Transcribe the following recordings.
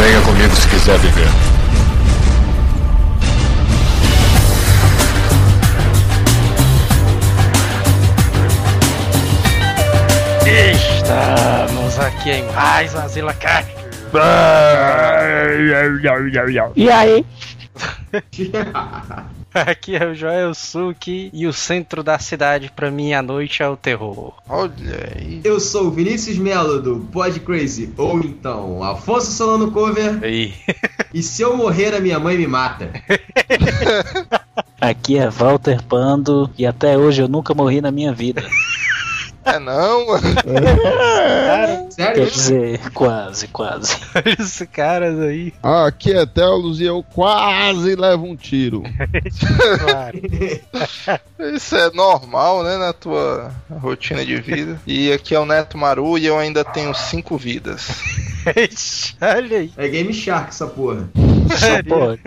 Venha comigo se quiser viver. Estamos aqui em mais uma Zila Cast. E aí? Aqui é o Joel Suki e o centro da cidade pra mim à noite é o terror. Olha aí. Eu sou o Vinícius Melo do Pod Crazy, ou então Afonso Solano Cover. Aí. E se eu morrer, a minha mãe me mata. Aqui é Walter Pando e até hoje eu nunca morri na minha vida. É não? Sério? Quer dizer, quase, quase. Olha esses caras aí. Ah, aqui é Telos e eu quase levo um tiro. Claro. Isso é normal, né, na tua rotina de vida. E aqui é o Neto Maru e eu ainda tenho cinco vidas. Olha aí. É Game Shark essa porra. Só pode.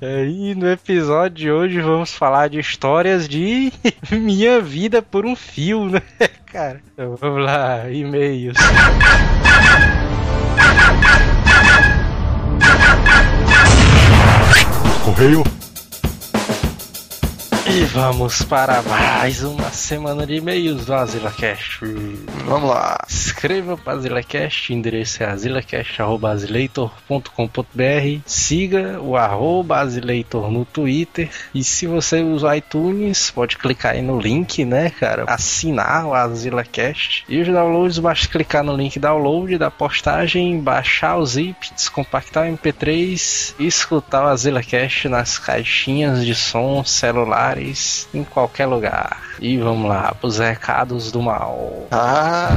Aí no episódio de hoje vamos falar de histórias de minha vida por um fio, né, cara? Então vamos lá, e-mails. Correio. E vamos para mais uma semana de e-mails do AsilaCast. Vamos lá. Escreva para AsilaCast, endereço é asilacast.com.br. Siga o arroba Asileitor no Twitter. E se você usa o iTunes, pode clicar aí no link, né, cara? Assinar o AsilaCast. E os downloads, basta clicar no link download da postagem, baixar o zip, descompactar o MP3 e escutar o AsilaCast nas caixinhas de som celulares em qualquer lugar. E vamos lá, pros recados do mal. Ah,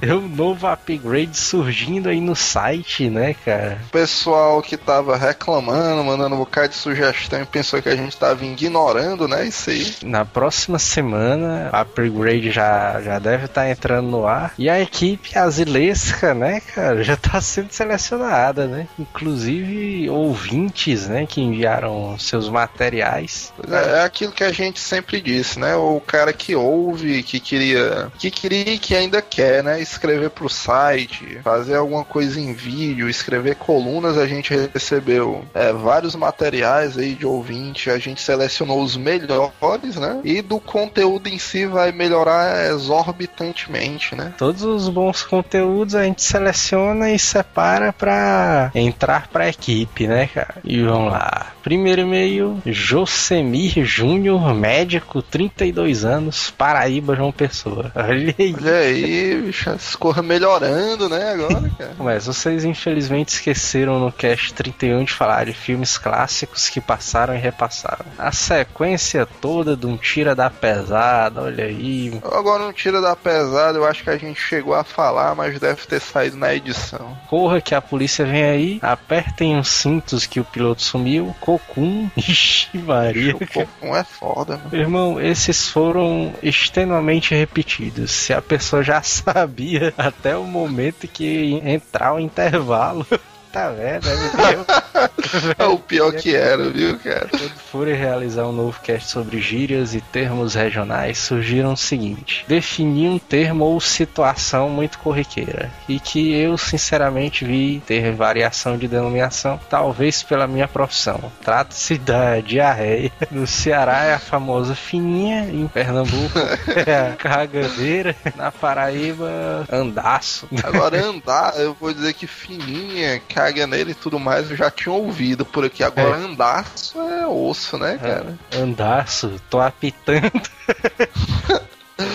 é um novo upgrade surgindo aí no site, né, cara? o pessoal que tava reclamando, mandando um bocado de sugestão e pensou que a gente tava ignorando, né, isso aí. Na próxima semana, o upgrade já, já deve estar entrando no ar. E a equipe azilesca, né, cara, já tá sendo selecionada, né? Inclusive ouvintes, né, que enviaram seus materiais. É, é aquilo que a gente sempre disse, né? O cara que ouve, que queria, que queria e que ainda quer, né? Escrever pro site, fazer alguma coisa em vídeo, escrever colunas, a gente recebeu é, vários materiais aí de ouvinte, a gente selecionou os melhores, né? E do conteúdo em si vai melhorar exorbitantemente, né? Todos os bons conteúdos a gente seleciona e separa pra entrar pra equipe, né, cara? E vamos lá. Primeiro e-mail, Josemir Júnior, médico, 32 anos, Paraíba, João Pessoa. Olha aí. Olha aí, bicho, as coisas melhorando, né, agora, cara. Mas vocês infelizmente esqueceram no cast 31 de falar de filmes clássicos que passaram e repassaram. A sequência toda de um tira da pesada, olha aí. Agora não tira da pesada, eu acho que a gente chegou a falar, mas deve ter saído na edição. Corra que a polícia vem aí, apertem os cintos que o piloto sumiu, cocum, ixi Maria. O Cocum é foda, mano. Meu Irmão, esses foram extremamente repetidos. Se a pessoa já sabia até o momento que entrar o intervalo. Tá vendo? É o pior que era, viu, cara? Quando forem realizar um novo cast sobre gírias e termos regionais, surgiram o seguinte: definir um termo ou situação muito corriqueira e que eu sinceramente vi ter variação de denominação, talvez pela minha profissão. Trata-se da diarreia. No Ceará é a famosa fininha, em Pernambuco é a cagadeira, na Paraíba, andaço. Agora andar, eu vou dizer que fininha, caga nele e tudo mais, eu já tinha ouvido por aqui. Agora andaço é osso, né, cara? Andaço, tô apitando.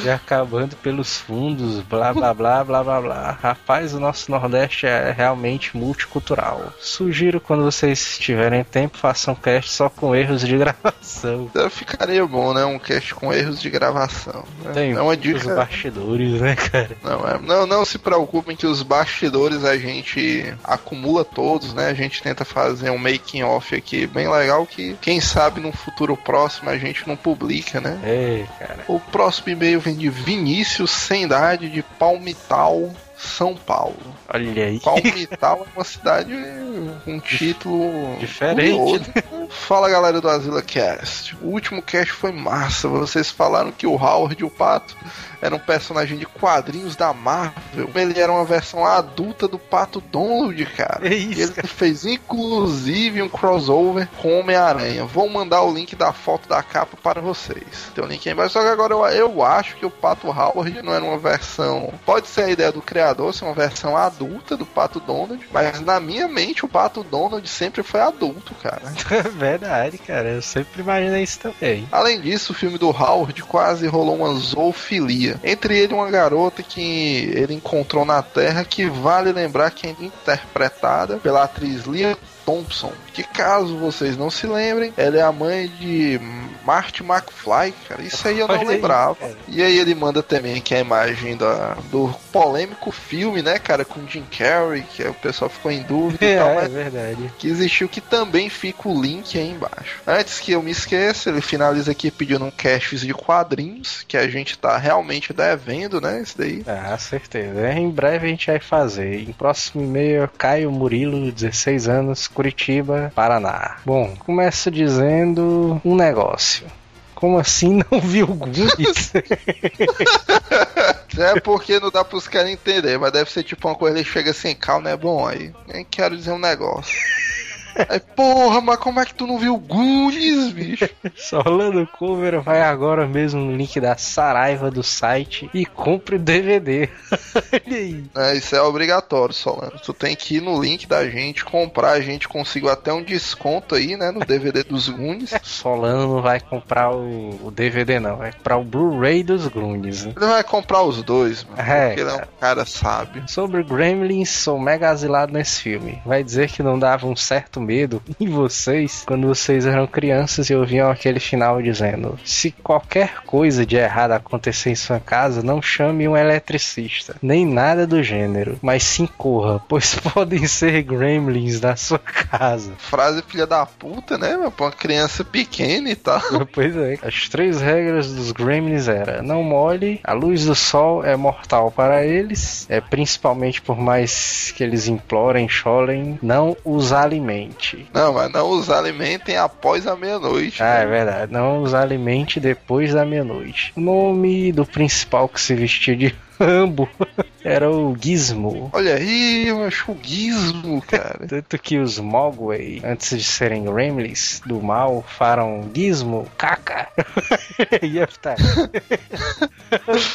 E acabando pelos fundos, blá blá blá blá blá blá. Rapaz, o nosso Nordeste é realmente multicultural. Sugiro quando vocês tiverem tempo, façam cast só com erros de gravação. Ficaria bom, né? Um cast com erros de gravação. né? Tem é uma os dica. bastidores, né, cara? Não, é- não, não se preocupem que os bastidores a gente acumula todos, né? A gente tenta fazer um making off aqui bem legal que quem sabe no futuro próximo a gente não publica, né? É, cara. O próximo e-mail vem de Vinícius Sendade de Palmital, São Paulo. Olha aí. Palmital é uma cidade com um título Diferente, curioso. Fala galera do Azila Cast. O último cast foi massa. Vocês falaram que o Howard, o pato, era um personagem de quadrinhos da Marvel. Ele era uma versão adulta do Pato Donald, cara. É isso, ele fez inclusive um crossover com Homem-Aranha. Vou mandar o link da foto da capa para vocês. Tem o link aí embaixo. Só que agora eu, eu acho que o Pato Howard não era uma versão. Pode ser a ideia do criador, ser uma versão adulta do Pato Donald. Mas na minha mente, o Pato Donald sempre foi adulto, cara. Verdade, cara. Eu sempre imaginei isso também. Além disso, o filme do Howard quase rolou uma zoofilia. Entre ele e uma garota que ele encontrou na Terra, que vale lembrar que é interpretada pela atriz Lia Thompson, que caso vocês não se lembrem, ela é a mãe de Marty McFly, cara. Isso aí eu não lembrava. E aí ele manda também que é a imagem da, do polêmico filme, né, cara, com Jim Carrey, que aí o pessoal ficou em dúvida e tal, É, é verdade. que existiu, que também fica o link aí embaixo. Antes que eu me esqueça, ele finaliza aqui pedindo um caches de quadrinhos, que a gente tá realmente devendo, né? Isso daí. Ah, certeza. Em breve a gente vai fazer. Em próximo e-mail, Caio Murilo, 16 anos, Curitiba, Paraná. Bom, começa dizendo um negócio. Como assim não viu Goonies? É porque não dá pros caras entender, mas deve ser tipo uma coisa, ele chega assim, calma, é bom aí. Nem quero dizer um negócio. Aí, porra, mas como é que tu não viu Goonies, bicho? Solano Cover vai agora mesmo no link da Saraiva do site e compre o DVD. Olha aí. É, isso é obrigatório, Solano. Tu tem que ir no link da gente, comprar, a gente conseguiu até um desconto aí, né, no DVD dos Goonies. Solano não vai comprar o, o DVD não, vai comprar o Blu-ray dos Goonies. né? Ele vai comprar os dois, mano, É, porque ele é um cara sábio. Sobre Gremlins, sou mega asilado nesse filme. Vai dizer que não dava um certo medo em vocês quando vocês eram crianças e ouviam aquele final dizendo: Se qualquer coisa de errado acontecer em sua casa, não chame um eletricista, nem nada do gênero, mas sim corra, pois podem ser Gremlins na sua casa. Frase filha da puta, né, meu? Pra uma criança pequena e tal. Pois é. As três regras dos Gremlins era: não molhe, a luz do sol é mortal para eles, é principalmente por mais que eles implorem, cholem, não os alimente. Não, mas não os alimentem após a meia-noite. Ah, é né? verdade. Não os alimente depois da meia-noite. Nome do principal que se vestia de Rambo era o Gizmo. Olha aí, eu acho o gizmo, cara. Tanto que os Mogwai, antes de serem Gremlins do mal, falam Gizmo, caca. Ia estar.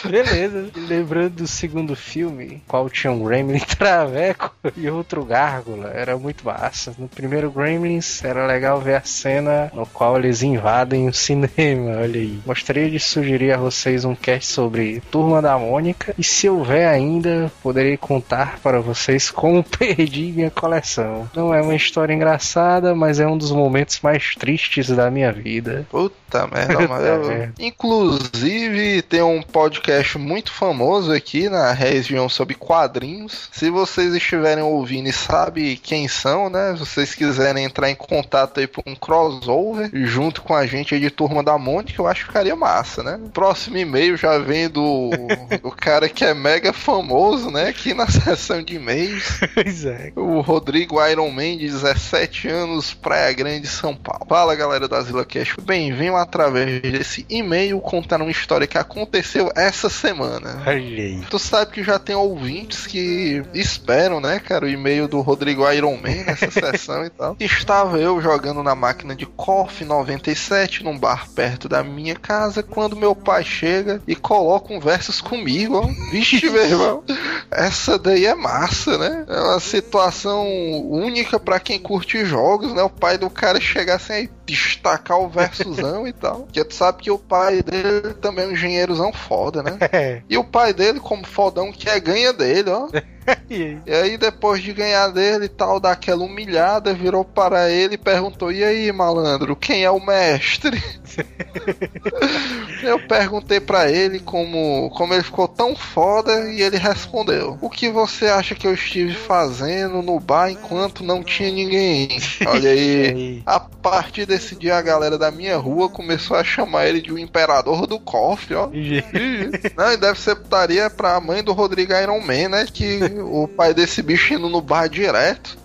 Beleza. E lembrando do segundo filme, qual tinha um Gremlin traveco e outro gárgula. Era muito massa. No primeiro Gremlins era legal ver a cena no qual eles invadem o cinema. Olha aí. Gostaria de sugerir a vocês um cast sobre Turma da Mônica. E se houver ainda, poderei contar para vocês como perdi minha coleção. Não é uma história engraçada, mas é um dos momentos mais tristes da minha vida. Puta merda, mas eu- merda. Inclusive, tem um podcast muito famoso aqui na região sobre quadrinhos. Se vocês estiverem ouvindo e sabem quem são, né? Se vocês quiserem entrar em contato aí por um crossover junto com a gente aí de Turma da Mônica, eu acho que ficaria massa, né? Próximo e-mail já vem do, do cara que é mega famoso, né? Aqui na seção de e-mails. Pois é. O Rodrigo Iron Man, de 17 anos, Praia Grande, São Paulo. Fala galera da Zila Cash, bem-vindo através desse e-mail contar uma história que aconteceu essa semana. Olha aí. Tu sabe que já tem ouvintes que esperam, né, cara, o e-mail do Rodrigo Iron Man nessa sessão e tal. Estava eu jogando na máquina de KOF 97 num bar perto da minha casa quando meu pai chega e coloca um versus comigo, ó. Vixe, meu irmão. Essa daí é massa, né? É uma situação única pra quem curte jogos, né? O pai do cara chegar aí destacar o versusão e tal. Porque tu sabe que o pai dele também é um engenheirozão foda, né? É. E o pai dele, como fodão que é, ganha dele, ó. E aí? E aí, depois de ganhar dele e tal, daquela humilhada, virou para ele e perguntou: E aí, malandro, quem é o mestre? Eu perguntei para ele como, como ele ficou tão foda e ele respondeu: O que você acha que eu estive fazendo no bar enquanto não tinha ninguém? Olha aí. A partir desse dia, a galera da minha rua começou a chamar ele de o imperador do cofre, ó. Não, e deve ser putaria pra mãe do Rodrigo Iron Man, né? Que o pai desse bicho indo no bar direto.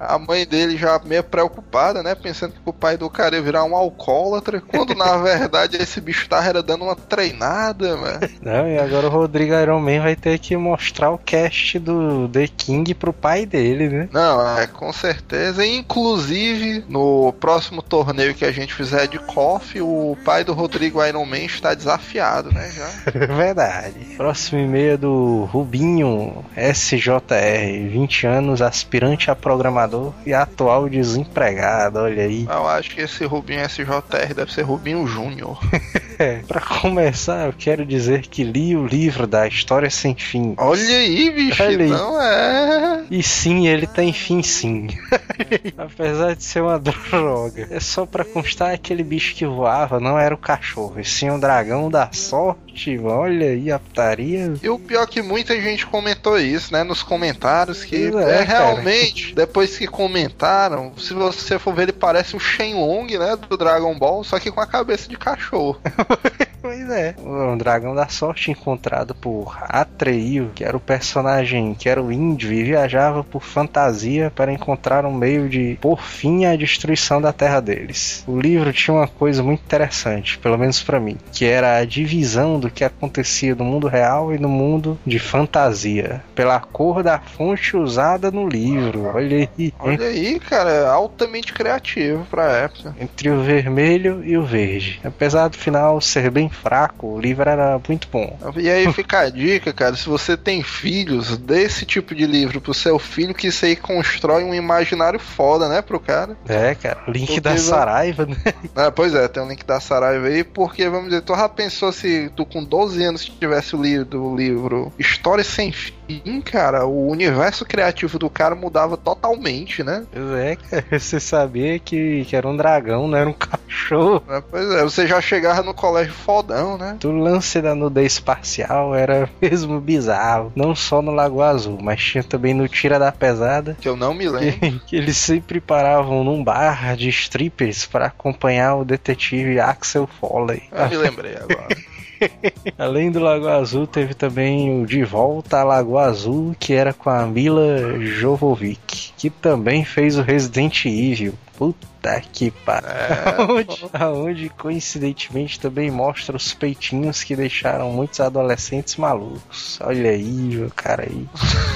A mãe dele já meio preocupada, né? Pensando que o pai do cara ia virar um alcoólatra. Quando na verdade esse bicho tava era dando uma treinada, mano. Não, e agora o Rodrigo Iron Man vai ter que mostrar o cast do The King pro pai dele, né? Não, é com certeza. Inclusive, no próximo torneio que a gente fizer de KOF, o pai do Rodrigo Iron Man está desafiado, né? Já. Verdade. Próximo e-mail é do Rubinho SJR, 20 anos, aspirante a programador e atual desempregado. Olha aí. Eu acho que esse Rubinho SJR deve ser Rubinho Júnior. É, pra começar, eu quero dizer que li o livro da História Sem Fim. Olha aí, bicho, Olha não é. E sim, ele tem fim sim. Apesar de ser uma droga. É só pra constar aquele bicho que voava, não era o cachorro, e sim o dragão da sorte. Olha aí a putaria. E o pior é que muita gente comentou isso, né, nos comentários, que é, é, cara. realmente, depois que comentaram, se você for ver, ele parece o Shenlong, né, do Dragon Ball, só que com a cabeça de cachorro. Pois é. O dragão da sorte encontrado por Atreio, que era o personagem que era o índio e viajava por fantasia para encontrar um meio de pôr fim à destruição da terra deles. O livro tinha uma coisa muito interessante, pelo menos para mim, que era a divisão do que acontecia no mundo real e no mundo de fantasia, pela cor da fonte usada no livro. Olha aí. Olha aí, cara, é altamente criativo pra época. Entre o vermelho e o verde. Apesar do final ser bem fraco, o livro era muito bom. E aí fica a dica, cara, se você tem filhos, dê esse tipo de livro pro seu filho, que isso aí constrói um imaginário foda, né, pro cara. É, cara, link Porque da Saraiva, né? Ah, pois é, tem um link da Saraiva aí, porque, vamos dizer, tu já pensou se tu com 12 anos tivesse lido o livro História Sem Fim, cara, o universo criativo do cara mudava totalmente, né? Pois é, cara, você sabia que, que era um dragão, não era um cachorro. Ah, Pois é, você já chegava no colégio fodão, né? O lance da nudez parcial era mesmo bizarro. Não só no Lago Azul, mas tinha também no Tira da Pesada. Que eu não me lembro. Que eles sempre paravam num bar de strippers para acompanhar o detetive Axel Foley. Eu me lembrei agora. Além do Lago Azul, teve também o De Volta a Lago Azul, que era com a Mila Jovovic, que também fez o Resident Evil. Puta que pariu. É, Aonde, aonde, coincidentemente também mostra os peitinhos que deixaram muitos adolescentes malucos. Olha aí, o cara aí.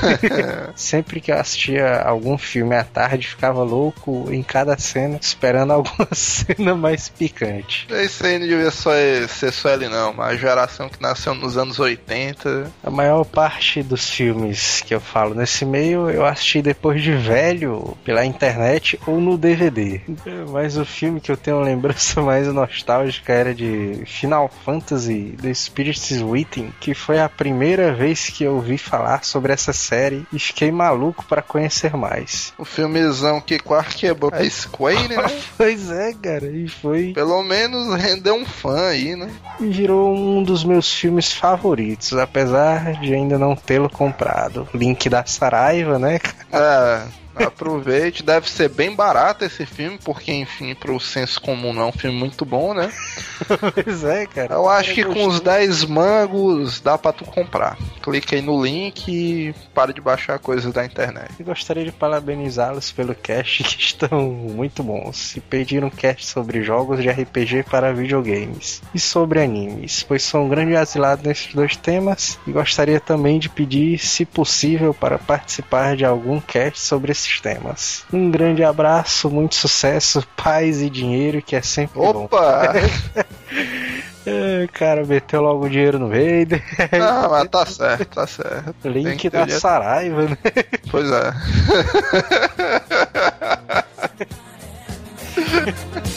Sempre que eu assistia algum filme à tarde, ficava louco em cada cena, esperando alguma cena mais picante. Isso aí não devia só ser só ele, não. Uma geração que nasceu nos anos 80. A maior parte dos filmes que eu falo nesse meio eu assisti depois de velho pela internet ou no DVD. Mas o filme que eu tenho uma lembrança mais nostálgica era de Final Fantasy The Spirits Waiting, que foi a primeira vez que eu ouvi falar sobre essa série e fiquei maluco para conhecer mais. O filmezão que quase quebrou a Square, né? Pois é, cara, e foi Pelo menos rendeu um fã aí, né? e virou um dos meus filmes favoritos, apesar de ainda não tê-lo comprado. Link da Saraiva, né? É, aproveite. Deve ser bem barato esse filme, porque, enfim, pro senso comum não é um filme muito bom, né? Pois é, cara. Eu acho que com os 10 mangos dá pra tu comprar. Clica aí no link e para de baixar coisas da internet. Eu gostaria de parabenizá-los pelo cast, que estão muito bons. E pedir um cast sobre jogos de RPG para videogames e sobre animes, pois sou um grande asilado nesses dois temas. E gostaria também de pedir, se possível, para participar de algum cast sobre esses temas. Um grande abraço, muito sucesso, paz e dinheiro, que é sempre bom. Opa! É, cara, meteu logo o dinheiro no meio. Não, mas tá certo, tá certo. Link da dinheiro. Saraiva, né? Pois é.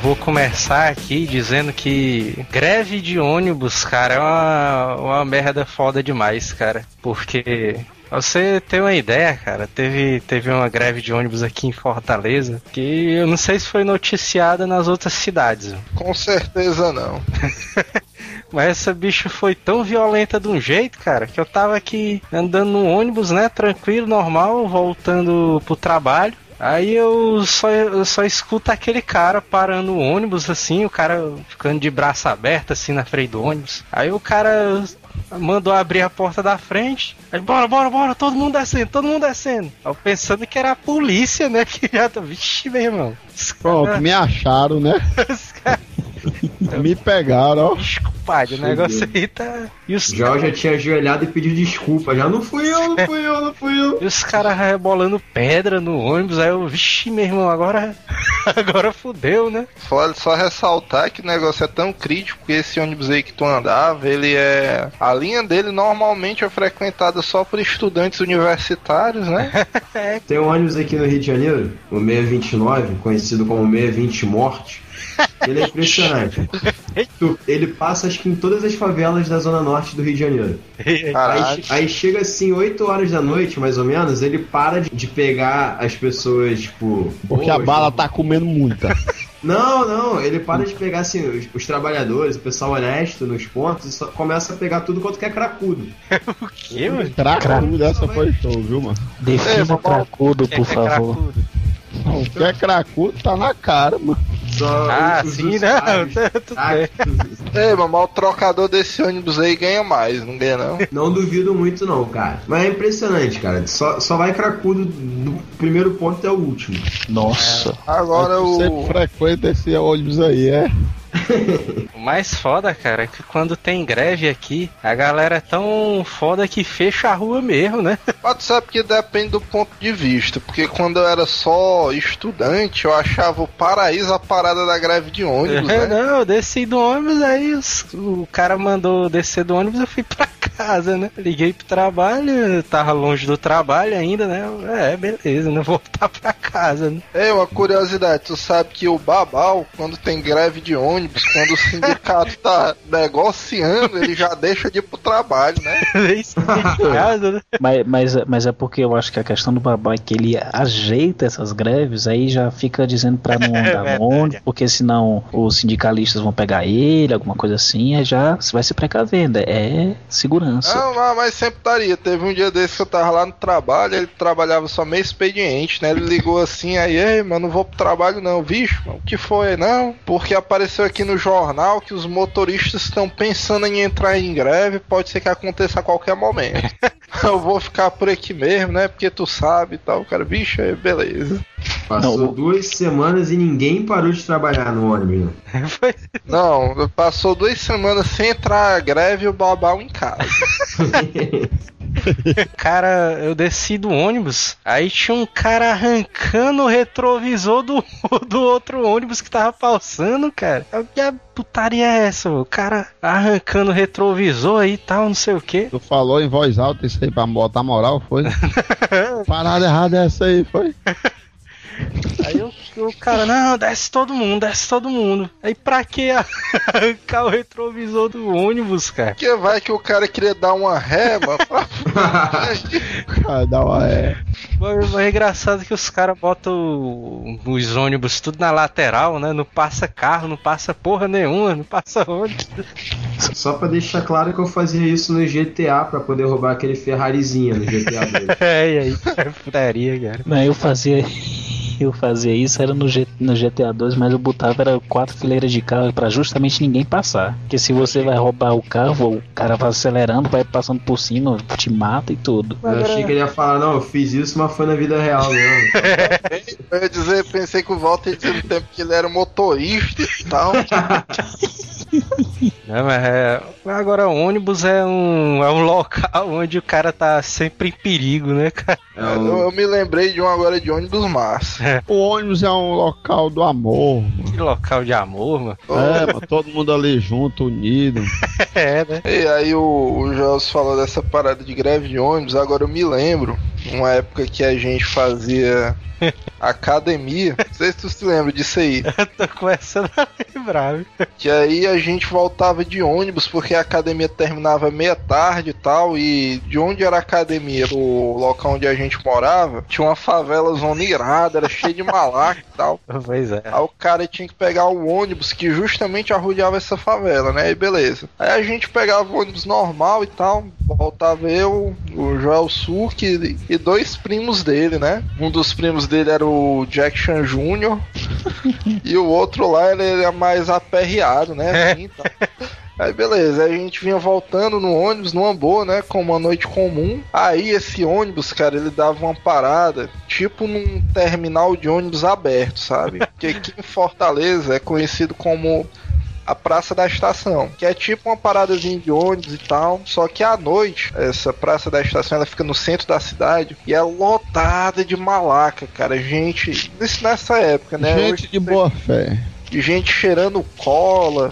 vou começar aqui dizendo que greve de ônibus, cara, é uma, uma merda foda demais, cara. Porque você ter uma ideia, cara, teve, teve uma greve de ônibus aqui em Fortaleza que eu não sei se foi noticiada nas outras cidades. Com certeza não. Mas essa bicha foi tão violenta de um jeito, cara, que eu tava aqui andando no ônibus, né? Tranquilo, normal, voltando pro trabalho. Aí eu só, eu só escuto aquele cara parando o ônibus, assim, o cara ficando de braço aberto, assim, na frente do ônibus. Aí o cara mandou abrir a porta da frente. Aí, bora, bora, bora, todo mundo descendo, todo mundo descendo. Eu pensando que era a polícia, né? Que já tá. Vixe, meu irmão. Pronto, cara- me acharam, né? os cara- Me pegaram, ó. Desculpade, o negócio aí tá. E os Já eu já tinha ajoelhado e pedido desculpa. Já não fui eu, não fui eu, não fui eu. E os caras rebolando pedra no ônibus, aí eu, vixe, meu irmão, agora. Agora fudeu, né? Pode só ressaltar que o negócio é tão crítico que esse ônibus aí que tu andava, ele é. A linha dele normalmente é frequentada só por estudantes universitários, né? Tem um ônibus aqui no Rio de Janeiro, o 629, conhecido como 620 Morte. Ele é impressionante. Tu- Ele passa, acho que em todas as favelas da zona norte do Rio de Janeiro. Aí, aí chega assim, 8 horas da noite, mais ou menos, ele para de, de pegar as pessoas, tipo. Porque a boas, bala né? tá comendo muita. Não, não, ele para de pegar assim, os, os trabalhadores, o pessoal honesto nos pontos e só começa a pegar tudo quanto que é cracudo. O quê, mano? Cracudo, essa foi show, viu, mano? Defina vamos- cracudo, Que por é favor. cracudo? O que é cracudo tá na cara, mano. Só Ah, os sim, bem. Ei, mas o trocador desse ônibus aí ganha mais, não ganha não? Não duvido muito não, cara. Mas é impressionante, cara. Só, só vai cracudo do primeiro ponto até o último. Nossa. Agora Eu sempre o. frequento esse ônibus aí, é? O mais foda, cara, é que quando tem greve aqui, a galera é tão foda que fecha a rua mesmo, né? Mas tu sabe que depende do ponto de vista, porque quando eu era só estudante, eu achava o paraíso a parada da greve de ônibus, É, né? não, eu desci do ônibus, aí os- o cara mandou descer do ônibus, eu fui pra casa, né? Liguei pro trabalho, tava longe do trabalho ainda, né? É, beleza, né? Voltar pra casa, né? É, uma curiosidade, tu sabe que o Babal, quando tem greve de ônibus, quando o sindicato tá negociando, ele já deixa de ir pro trabalho, né? Isso de casa, né? Mas, mas, mas é porque eu acho que a questão do babá é que ele ajeita essas greves, aí já fica dizendo pra não andar no ônibus, porque senão os sindicalistas vão pegar ele, alguma coisa assim, aí já vai se precavendo. É segurança. Não, mas, sempre estaria. Teve um dia desse que eu tava lá no trabalho, ele trabalhava só meio expediente, né? Ele ligou assim, aí, ei, mano, não vou pro trabalho não, bicho, mano, o que foi? Não, porque apareceu aqui no jornal que os motoristas estão pensando em entrar em greve, pode ser que aconteça a qualquer momento. eu vou ficar por aqui mesmo, né? Porque tu sabe e tal, cara, bicho, aí, beleza. Passou Não, o- duas semanas e ninguém parou de trabalhar no ônibus. Não, passou duas semanas sem entrar a greve e o babau em casa. Cara, eu desci do ônibus, aí tinha um cara arrancando o retrovisor do, do outro ônibus que tava passando, cara. Eu, Que a putaria é essa, mano? O cara arrancando o retrovisor aí e tal, não sei o que. Tu falou em voz alta isso aí pra botar moral, foi? Parada errada é essa aí, foi? Aí eu, o cara, não, desce todo mundo, desce todo mundo. Aí pra que arrancar o retrovisor do ônibus, cara? Porque vai que o cara queria dar uma ré, mano, pra Ah, dá uma, é. Mas é engraçado que os caras botam os ônibus tudo na lateral, né? Não passa carro, não passa porra nenhuma, não passa ônibus. Só pra deixar claro que eu fazia isso no GTA pra poder roubar aquele Ferrarizinho no GTA 2. É, e aí, é putaria, cara. Não, eu fazia. Eu fazia isso, era no, G- no GTA 2, mas eu botava era quatro fileiras de carro pra justamente ninguém passar. Porque se você vai roubar o carro, o cara vai acelerando, vai passando por cima, te mata e tudo. Eu achei que ele ia falar, não, eu fiz isso, mas foi na vida real mesmo. Eu ia dizer, pensei que o Walter ia dizer no tempo que ele era motorista e tal. Não, mas é... Agora, ônibus é um, é um local onde o cara tá sempre em perigo, né, cara? É Eu, um- eu me lembrei de um agora de ônibus massa. O ônibus é um local do amor, mano. Que local de amor, mano. É, mano, todo mundo ali junto, unido. É, né? E aí o, o Jos falou dessa parada de greve de ônibus, agora eu me lembro, uma época que a gente fazia academia. Não sei se tu se lembra disso aí. Eu tô começando a lembrar? Que aí a gente voltava de ônibus porque a academia terminava meia tarde e tal. E de onde era a academia? O local onde a gente morava, tinha uma favela zona irada, era cheio de malaca e tal. Pois é. Aí o cara tinha que pegar o ônibus que justamente arrodeava essa favela, né? E beleza. Aí a gente pegava o ônibus normal e tal. Voltava eu, o Joel Surk e dois primos dele, né? Um dos primos dele era o Jack Chan Jr. e o outro lá ele era mais aperreado, né? Assim, tal. Aí beleza, aí a gente vinha voltando no ônibus, numa boa, né? Com uma noite comum. Aí esse ônibus, cara, ele dava uma parada, tipo num terminal de ônibus aberto, sabe? Porque aqui em Fortaleza é conhecido como a Praça da Estação, que é tipo uma paradazinha de ônibus e tal, só que à noite, essa Praça da Estação, ela fica no centro da cidade e é lotada de malaca, cara, gente, isso nessa época, né? Gente Hoje de boa fé. de gente cheirando cola,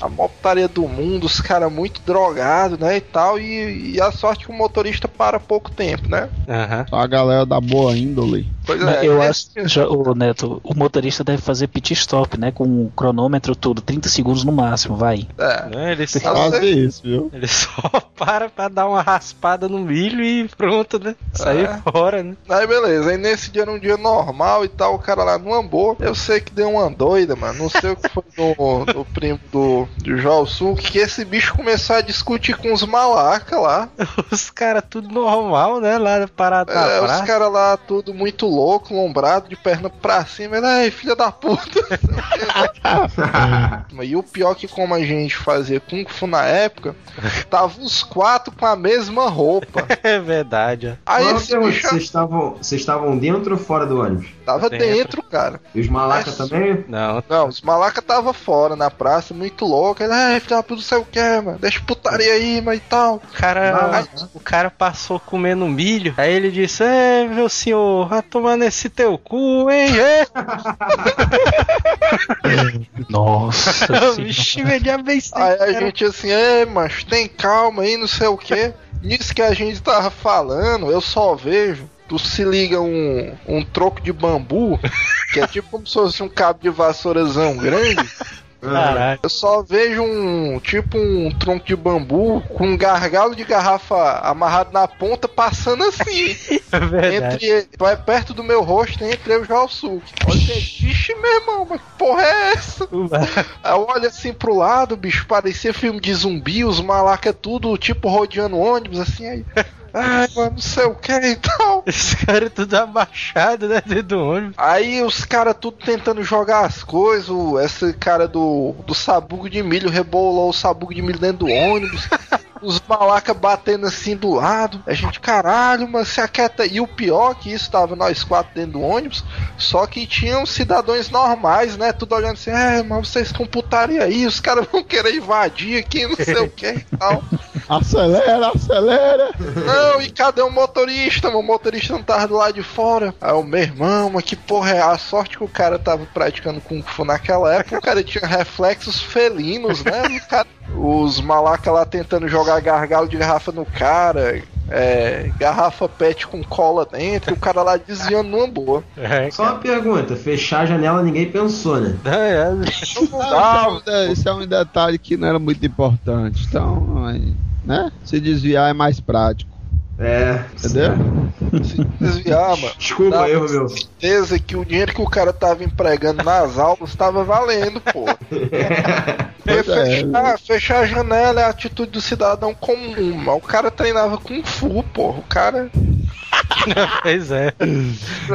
a maior putaria do mundo, os caras muito drogados, né, e tal, e, e a sorte que o motorista para pouco tempo, né? Aham. Só a galera da boa índole. Pois é, eu esse- acho, o Neto, o motorista deve fazer pit stop, né? Com o cronômetro tudo, 30 segundos no máximo, vai. É. Ele só, Fazer isso, viu? ele só para pra dar uma raspada no milho e pronto, né? Sair É. fora, né? Aí beleza, aí nesse dia era um dia normal e tal, o cara lá no Ambô, eu sei que deu uma doida, mano, não sei o que foi do, do primo do, do João Sul, que esse bicho começou a discutir com os malaca lá, Os caras tudo normal, né? Lá parado na é, os praça. caras lá tudo muito louco, lombrado, de perna pra cima, ele, ai, filha da puta. e o pior que como a gente fazia Kung Fu na época, tava os quatro com a mesma roupa. É verdade. Aí Uma esse bicho vocês estavam, vocês estavam dentro ou fora do ônibus? tava Dentro. dentro, cara. E os malacas Mas- também? Não, Não, os malaca tava fora na praça, muito louco. Ele, ai, filha da puta, não sei o que, mano. Deixa putaria aí, mas e tal. o cara, o cara passou comendo milho. Aí ele disse: É, meu senhor, vai tomar nesse teu cu, hein? É. Nossa bichinho veio bem sem Aí a cara. gente assim, é, mas tem calma aí, não sei o que. Nisso que a gente tava falando, eu só vejo. Tu se liga um, um troco de bambu, que é tipo como se fosse um cabo de vassourazão grande. Caralho. Eu só vejo um tipo um tronco de bambu com um gargalo de garrafa amarrado na ponta, passando assim. É verdade. entre vai perto do meu rosto entre eu e o Jalsuki. Olha, vixe, meu irmão, mas que porra é essa? Olho assim pro lado, bicho, parecia filme de zumbi, os malaca tudo tipo rodeando ônibus, assim, aí. Ai, mano, não sei o que e tal. Esse cara tudo abaixado, né? Dentro do ônibus. Aí os caras tudo tentando jogar as coisas. o- Esse cara do, do sabugo de milho rebolou o sabugo de milho dentro do ônibus. Os malaca batendo assim do lado. A gente, caralho, mas se aquieta. E o pior que isso tava nós quatro dentro do ônibus. Só que tinham cidadãos normais, né? Tudo olhando assim, é, mas vocês com putaria aí, os caras vão querer invadir aqui, não sei o que e tal. Acelera, acelera. Não, e cadê o motorista? O motorista não tava do lado de fora. Aí o meu irmão, mas que porra é? A sorte que o cara tava praticando Kung Fu naquela época, o cara tinha reflexos felinos, né? Cara- os malaca lá tentando jogar gargalo de garrafa no cara, é, garrafa pet com cola dentro, o cara lá desviando numa boa. É, Só uma pergunta, fechar a janela ninguém pensou, né? é, Não Ah, isso, é um isso é um detalhe que não era muito importante. Então, aí, né? Se desviar é mais prático. É. Entendeu? Se desviar, mano. Desculpa, erro meu. certeza que o dinheiro que o cara tava empregando nas aulas tava valendo, pô. É. fechar, fechar a janela é a atitude do cidadão comum, mas o cara treinava com fu, porra. O cara. pois é.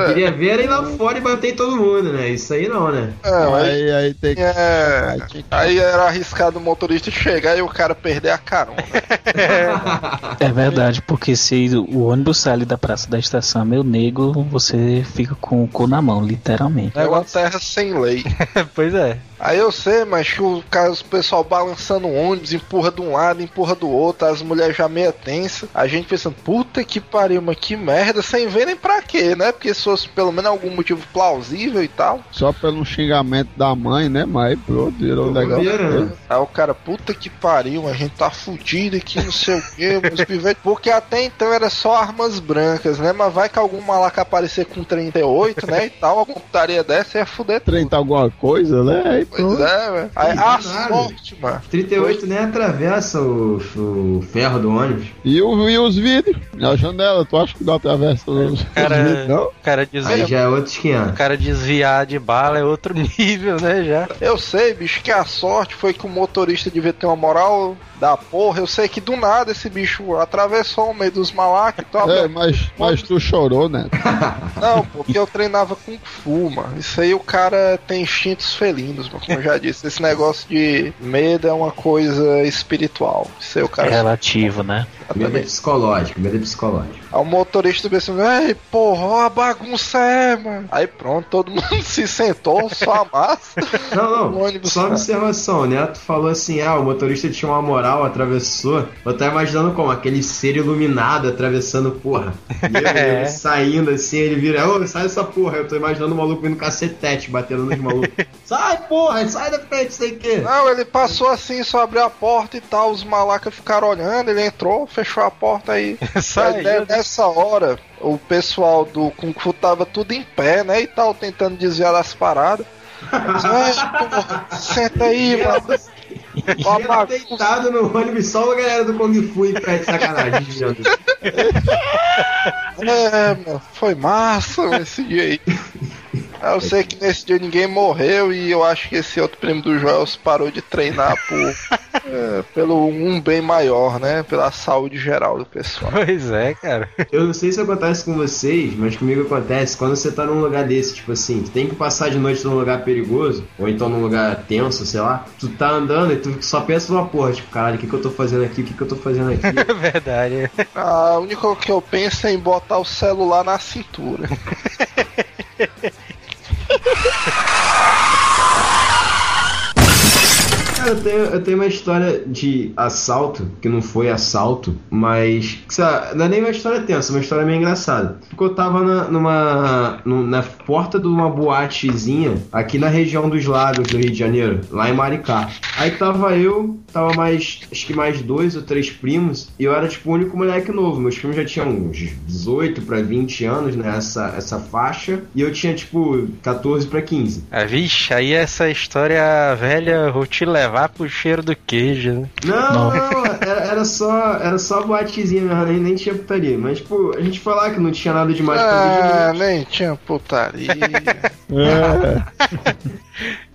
Queria ver ele lá fora e bater em todo mundo, né? Isso aí não, né? É, aí, Aí, aí tem que. é, aí era arriscado o motorista chegar e o cara perder a carona. É verdade, porque se o ônibus sai ali da praça da estação, meu nego, você fica com o cu na mão, literalmente. É uma terra sem lei. pois é. Aí eu sei, mas que o, cara, o pessoal balançando o ônibus, empurra de um lado, empurra do outro, as mulheres já meia tensa. A gente pensando, puta que pariu, mas que merda, sem ver nem pra quê, né? Porque se fosse pelo menos algum motivo plausível e tal. Só pelo xingamento da mãe, né? Mas pronto, virou legal. Né? Aí o cara, puta que pariu, a gente tá fudido aqui, não sei o quê, meus pivetes. Porque até então era só armas brancas, né? Mas vai que algum malaca aparecer com 38, né? E tal, uma computaria dessa ia fuder tudo. 30 alguma coisa, né? Aí Pois é, velho. Aí a Nada. sorte, mano. 38 nem atravessa o, o ferro do ônibus. E, o, e os vídeos? Na janela, tu acha que não atravessa os, os Cara, vídeos, não? O cara Aí desvia, já é outros 500. o cara desviar de bala é outro nível, né? Já. Eu sei, bicho, que a sorte foi que o motorista devia ter uma moral da porra. Eu sei que do nada esse bicho atravessou o meio dos malacas. Então, É, mas, mas tu chorou, né? Não, porque eu treinava Kung Fu, mano. Isso aí o cara tem instintos felinos, mano. Como eu já disse, esse negócio de medo é uma coisa espiritual. Isso aí o É cara. relativo, né? Medo é psicológico, medo é psicológico. Aí o motorista pensando, ei, porra, ó a bagunça é, mano. Aí pronto, todo mundo se sentou, só a massa. Não, não, ônibus só uma tá. observação. O Neto falou assim: ah, o motorista tinha uma moral, atravessou. Eu tô imaginando como? Aquele ser iluminado atravessando, porra. E eu, É. eu saindo assim, ele vira, ô, sai dessa porra. Eu tô imaginando o maluco vindo cacetete, batendo nos malucos. sai, porra, sai da frente, sei o quê. Não, ele passou assim, só abriu a porta e tal. Os malacas ficaram olhando, ele entrou, fechou a porta aí. Saiu, Aí, né? Nessa hora, o pessoal do Kung Fu tava tudo em pé, né? E tal, tentando desviar das paradas. Mas, "Ai, porra, senta aí, mano. Ó Ele bagunça. deitado no ônibus, só a galera do Kung Fu em pé de sacanagem. É, mano, foi massa esse dia aí. Eu sei que nesse dia ninguém morreu e eu acho que esse outro primo do Joel parou de treinar por, é, pelo um bem maior, né? Pela saúde geral do pessoal. Pois é, cara. Eu não sei se acontece com vocês, mas comigo acontece quando você tá num lugar desse, tipo assim, tu tem que passar de noite num lugar perigoso, ou então num lugar tenso, sei lá, tu tá andando e tu só pensa numa porra, tipo, caralho, o que, que eu tô fazendo aqui? O que, que eu tô fazendo aqui? É verdade. A única que eu penso é em botar o celular na cintura. eu tenho, eu tenho uma história de assalto, que não foi assalto, mas. lá, não é nem uma história tensa, é uma história meio engraçada. Porque eu tava na, numa. na porta de uma boatezinha aqui na região dos lagos do Rio de Janeiro, lá em Maricá. Aí tava eu, tava mais. acho que mais dois ou três primos, e eu era tipo o único moleque novo. Meus primos já tinham uns 18 pra 20 anos, né? Essa, essa faixa, e eu tinha tipo 14 pra 15. Ah, vixe, aí essa história velha, vou te levar pro cheiro do queijo, né? Não, não, era, era só era só boatezinha mesmo, nem, nem tinha putaria. Mas, tipo, a gente foi lá que não tinha nada demais pra Ah, nem tinha putaria.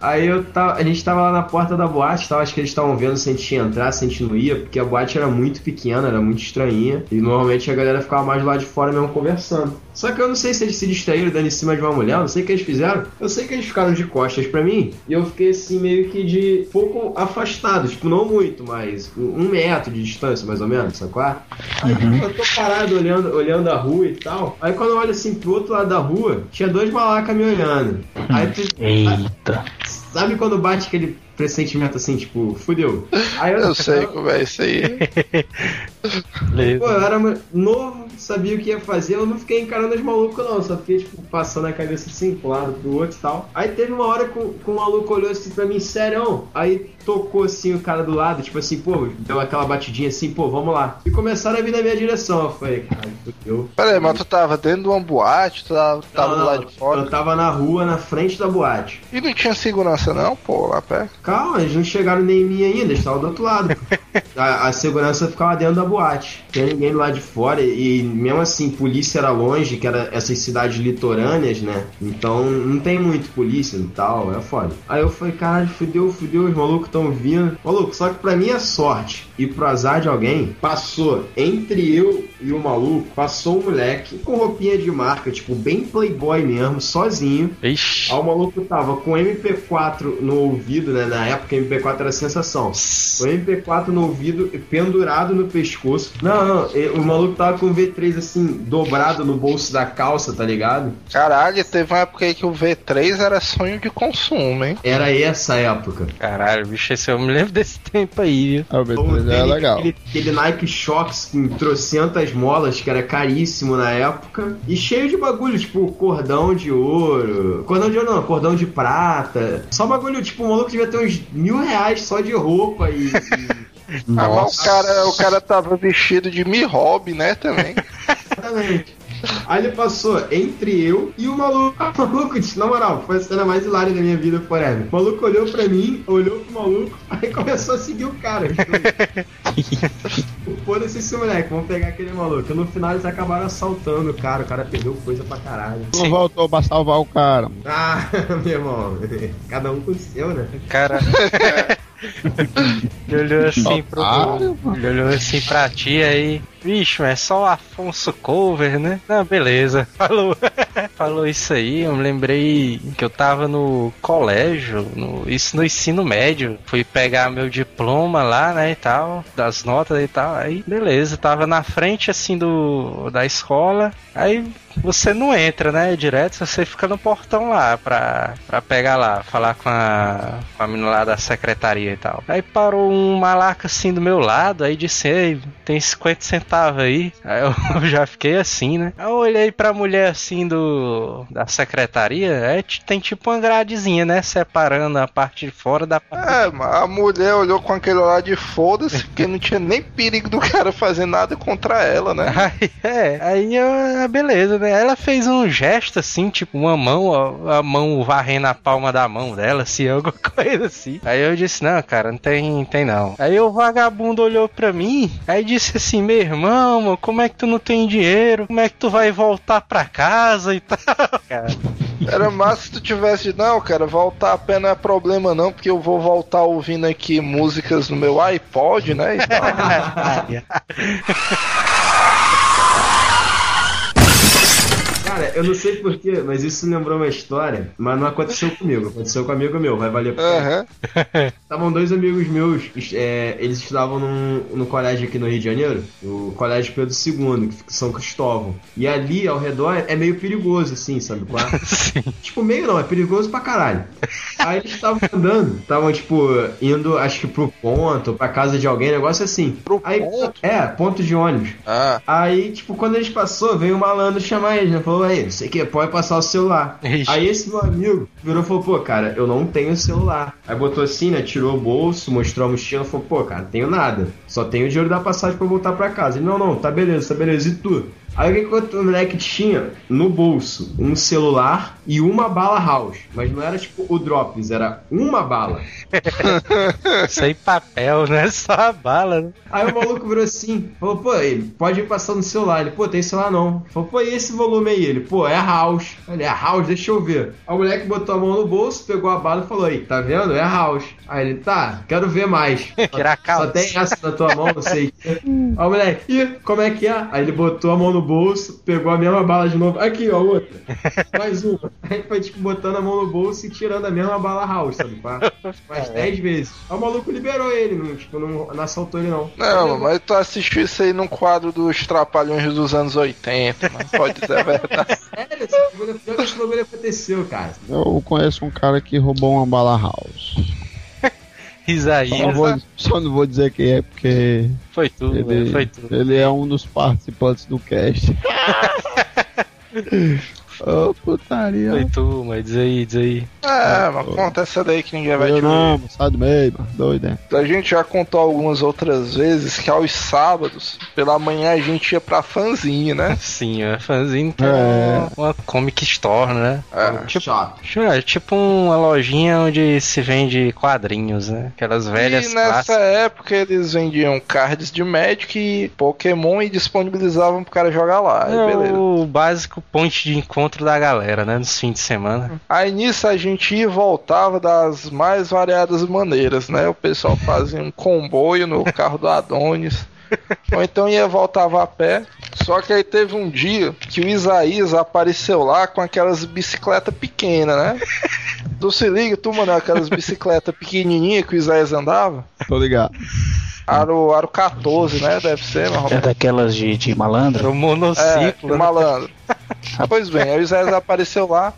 Aí eu tava, a gente tava lá na porta da boate, tava, acho que eles estavam vendo se a gente ia entrar, se a gente não ia, porque a boate era muito pequena, era muito estranhinha, e normalmente a galera ficava mais lá de fora mesmo conversando. Só que eu não sei se eles se distraíram dando em cima de uma mulher, não sei o que eles fizeram. Eu sei que eles ficaram de costas pra mim, e eu fiquei assim meio que de pouco afastado, tipo, não muito, mas um metro de distância, mais ou menos, sacou? Aí tipo, eu tô parado olhando, olhando a rua e tal. Aí quando eu olho assim pro outro lado da rua, tinha dois malacas me olhando. Aí tu, Eita. Sabe quando bate aquele pressentimento assim, tipo, fudeu? Aí eu, Eu sei como é isso aí. Pô, eu era novo, sabia o que ia fazer, eu não fiquei encarando os malucos não, só fiquei, tipo, passando a cabeça assim, pro lado, pro outro e tal. Aí teve uma hora que, o- que o maluco olhou assim pra mim, sério, aí tocou assim o cara do lado, tipo assim, pô, deu aquela batidinha assim, pô, vamos lá. E começaram a vir na minha direção, eu falei, caralho, fudeu. Pera aí, mas tu tava dentro de uma boate, tu tava, tava Não, do não, lado de fora. Eu tava na rua, na frente da boate. E não tinha segurança não, pô, lá perto. Calma, eles não chegaram nem em mim ainda, eles estavam do outro lado. A, a segurança ficava dentro da boate. Tinha ninguém do lado de fora. E mesmo assim, polícia era longe, que era essas cidades litorâneas, né? Então não tem muito polícia e tal, é foda. Aí eu falei, caralho, fudeu, fudeu, os malucos estão vindo. Maluco, só que pra minha sorte e pro azar de alguém, passou entre eu e o maluco, passou um moleque com roupinha de marca, tipo, bem playboy mesmo, sozinho. Ixi. Aí o maluco tava com MP4 no ouvido, né? Na época MP4 era sensação. o MP4 no ouvido, pendurado no pescoço. Não, não, o maluco tava com o V3 assim, dobrado no bolso da calça, tá ligado? Caralho, teve uma época aí que o V3 era sonho de consumo, hein? Era essa época. Caralho, bicho, esse eu me lembro desse tempo aí, viu? Ah, o B3 é legal. Aquele, aquele Nike Shox com trocentas molas, que era caríssimo na época. E cheio de bagulho, tipo cordão de ouro. Cordão de ouro não, cordão de prata. Só bagulho, tipo, o maluco devia ter uns mil reais só de roupa e. o cara, o cara tava vestido de Mi-Hobby, né, também. Exatamente. Aí ele passou entre eu e o maluco. O maluco, na moral, foi a cena mais hilária da minha vida forever. O maluco olhou pra mim, olhou pro maluco, aí começou a seguir o cara. Foda-se esse moleque, vamos pegar aquele maluco. No final eles acabaram assaltando o cara, o cara perdeu coisa pra caralho. Não voltou pra salvar o cara. mano. Ah, meu irmão, cada um com o seu, né? Cara. ele olhou assim pro. Ele olhou assim pra ti aí. Vixe, é só o Afonso Cover, né? Não, beleza. Falou. Falou isso aí, eu me lembrei que eu tava no colégio, no, isso no ensino médio. Fui pegar meu diploma lá, né, e tal, das notas e tal. Aí, beleza, tava na frente assim do da escola. Aí você não entra, né? Direto, você fica no portão lá pra, pra pegar lá, falar com a, com a menina lá da secretaria e tal. Aí parou um malaca assim do meu lado, aí disse, ei, tem 50 centavos aí. Aí eu já fiquei assim, né? Aí eu olhei pra mulher assim do da secretaria, tem tipo uma gradezinha, né? Separando a parte de fora da parte. É, mas a mulher olhou com aquele olhar de foda-se, porque não tinha nem perigo do cara fazer nada contra ela, né? Aí, é, aí eu, ah, beleza, né? Ela fez um gesto assim, tipo uma mão, ó, a mão varrendo a palma da mão dela, assim, alguma coisa assim. Aí eu disse, não, cara, não tem, tem não. Aí o vagabundo olhou pra mim, aí disse assim, meu irmão, mano, como é que tu não tem dinheiro? Como é que tu vai voltar pra casa e tal, cara? Era massa se tu tivesse não, cara, voltar a pé não é problema não, porque eu vou voltar ouvindo aqui músicas no meu iPod, né? E tal. Cara, eu não sei porquê, mas isso me lembrou uma história, mas não aconteceu comigo, aconteceu com um amigo meu, vai valer a pena. Aham. Estavam dois amigos meus, é, eles estudavam num, no colégio aqui no Rio de Janeiro, o Colégio Pedro II, que fica em São Cristóvão. E ali ao redor é meio perigoso, assim, sabe? é? Sim. Tipo, meio não, é perigoso pra caralho. Aí eles estavam andando, estavam, tipo, indo, acho que pro ponto, pra casa de alguém, negócio assim. Pro Aí, ponto? É, ponto de ônibus. Ah, Aí, tipo, quando eles passou, veio um malandro chamar eles, né? Falou, aí, não sei que, pode passar o celular. Ixi. Aí esse meu amigo virou e falou, pô, cara, eu não tenho celular. Aí botou assim, né? Tirou o bolso, mostrou a mochila, falou, pô, cara, tenho nada. Só tenho o dinheiro da passagem pra eu voltar pra casa. Ele, não, não, tá beleza, tá beleza. E tu? Aí o que o moleque tinha no bolso? Um celular e uma bala house. Mas não era tipo o drops, era uma bala. Sem papel, né? Só a bala, né? Aí o maluco virou assim, falou, pô, ele pode ir passando no celular. Ele, pô, tem celular não. Falou, pô, e esse volume aí? Ele, pô, é house. Ele, é house, deixa eu ver. Aí o moleque botou a mão no bolso, pegou a bala e falou, aí, tá vendo? É house. Aí ele, tá, quero ver mais. Só calça. tem essa na tua mão, não sei. Aí o moleque, ih, como é que é? Aí ele botou a mão no bolso, pegou a mesma bala de novo. Aqui, ó, outra. Mais uma. Aí foi, tipo, botando a mão no bolso e tirando a mesma bala house, sabe? pá? Mais 10 vezes. Aí o maluco liberou ele, não, tipo, não, não assaltou ele não. não, mas tu assistiu isso aí num quadro dos Trapalhões dos anos 80, mas pode dizer a verdade. Sério, esse bagulho aconteceu, cara. Eu conheço um cara que roubou uma bala house. Só Isaías. não vou, só não vou dizer quem é, porque Foi tudo, ele, velho, foi tudo. ele é um dos participantes do cast. Ô, putaria. Foi tu, mas diz aí, diz aí. É, mas conta essa daí que ninguém vai te Eu ver. não, sai do meio, mano. Doido, é. A gente já contou algumas outras vezes que aos sábados, pela manhã, a gente ia pra fanzinha, né? Sim, é fanzine que é É. uma, uma comic store, né? É. Tipo, Chato. é tipo uma lojinha onde se vende quadrinhos, né? Aquelas velhas e nessa clássicas. época eles vendiam cards de Magic e Pokémon e disponibilizavam pro cara jogar lá. É beleza. o básico ponte de encontro da galera, né? Nos fins de semana. Aí nisso a gente ia e voltava das mais variadas maneiras, né? O pessoal fazia um comboio no carro do Adonis. Ou então ia voltava a pé. Só que aí teve um dia que o Isaías apareceu lá com aquelas bicicletas pequenas, né? Tu se liga, tu, mano, aquelas bicicletas pequenininhas que o Isaías andava? tô ligado. Aro, aro 14, né? Deve ser, mas... É daquelas de, de malandro? O monociclo. É, malandro. pois bem, aí o Zé apareceu lá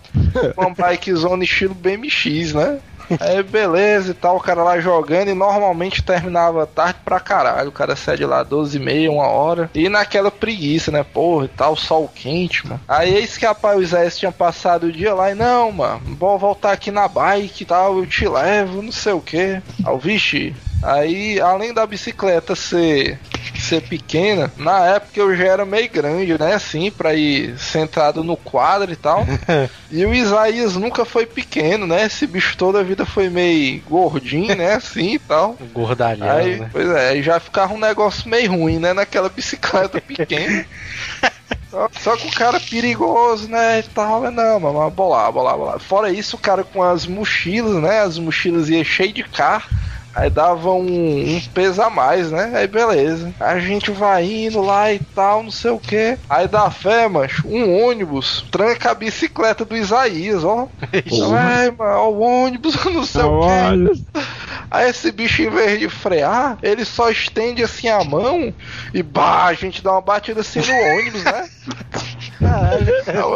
com uma bikezona estilo BMX, né? Aí beleza e tal, o cara lá jogando e normalmente terminava tarde pra caralho. O cara sai de lá 12 e meia, uma hora. E naquela preguiça, né? Porra e tal, sol quente, mano. Aí eis que rapaz, o Zé tinha passado o dia lá e não, mano, vou voltar aqui na bike e tal, eu te levo, não sei o que. Aí, vixe, Aí, além da bicicleta ser, ser pequena, na época eu já era meio grande, né? Assim, pra ir sentado no quadro e tal. e o Isaías nunca foi pequeno, né? Esse bicho toda a vida foi meio gordinho, né? Assim e tal. Gordalhão, Aí, né? pois é, aí já ficava um negócio meio ruim, né? Naquela bicicleta pequena. Só, só com o cara perigoso, né? E tal, mas não, mas bolar, bolar, bolar. Fora isso, o cara com as mochilas, né? As mochilas iam cheio de carro. Aí dava um, um peso a mais, né? Aí beleza. A gente vai indo lá e tal, não sei o que. Aí dá fé, macho, um ônibus tranca a bicicleta do Isaías, ó. Ai, mano, ó, o ônibus, não sei o que. Aí esse bicho, em vez de frear, ele só estende assim a mão e bah, a gente dá uma batida assim no ônibus, né? Caralho.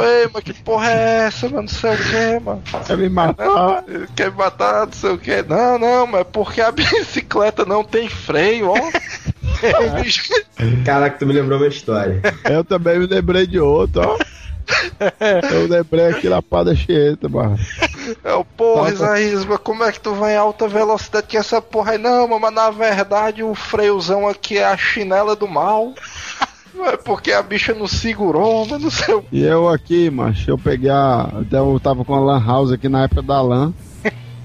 Ei, mas que porra é essa, mano? Não sei o que, mano. Quer me matar? Ele Quer me matar, não sei o que. Não, não, mas é porque a bicicleta não tem freio, ó. Caraca, tu me lembrou uma história. Eu também me lembrei de outro, ó. Eu lembrei aqui na Pada Chieta, mano. É o porra, Tá. Isaías, mas como é que tu vai em alta velocidade com essa porra aí? Não, mas na verdade o freiozão aqui é a chinela do mal. É porque a bicha não segurou, mas não sei o E eu aqui, macho, eu peguei a. Até eu tava com a Lan House aqui na época da Lan.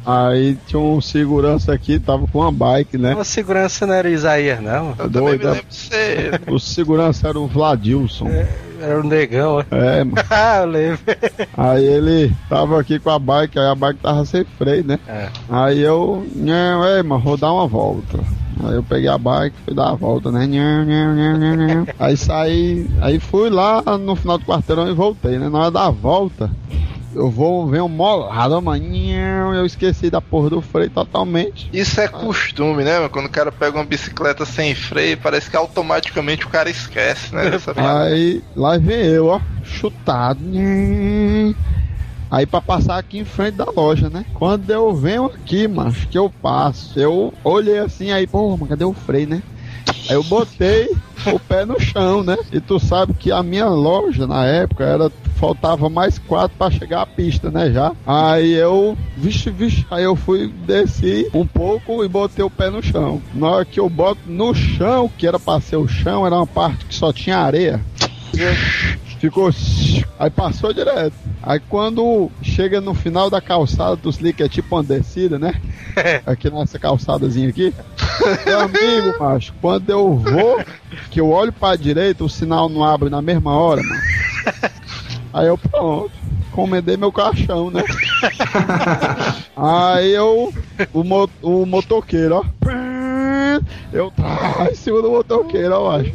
Aí tinha um segurança aqui, tava com uma bike, né? O segurança não era Isaías, não. Eu também me Doida. lembro de ser. O segurança era o Vladilson. Era o negão, ó. É, mano. Ah, eu lembro. Aí ele tava aqui com a bike, aí a bike tava sem freio, né? É. Aí eu, não, ei, mano, vou dar uma volta. Aí eu peguei a bike, fui dar a volta, né? Aí saí, aí fui lá no final do quarteirão e voltei, né? Na hora da volta, eu vou ver um molado, mano. Nham, Eu esqueci da porra do freio totalmente. Isso é costume, né? mano? Quando o cara pega uma bicicleta sem freio, parece que automaticamente o cara esquece, né? Aí lá vem eu, ó, chutado. Aí pra passar aqui em frente da loja, né? Quando eu venho aqui, macho, que eu passo, eu olhei assim, aí, pô, mas cadê o freio, né? Aí eu botei o pé no chão, né? E tu sabe que a minha loja na época era faltava mais quatro pra chegar à pista, né? Já. Aí eu, vixe, vixe, aí eu fui desci um pouco e botei o pé no chão. Na hora que eu boto no chão, que era pra ser o chão, era uma parte que só tinha areia. Ficou. Aí passou direto. Aí quando chega no final da calçada do slick, é tipo uma descida, né? Aqui nessa calçadazinha aqui. Meu amigo, macho, quando eu vou, que eu olho pra direita, o sinal não abre na mesma hora, mano. Aí eu pronto. Encomendei meu caixão, né? Aí eu. O, mo, o motoqueiro, ó. Eu tava em cima do motoqueiro, ó, macho.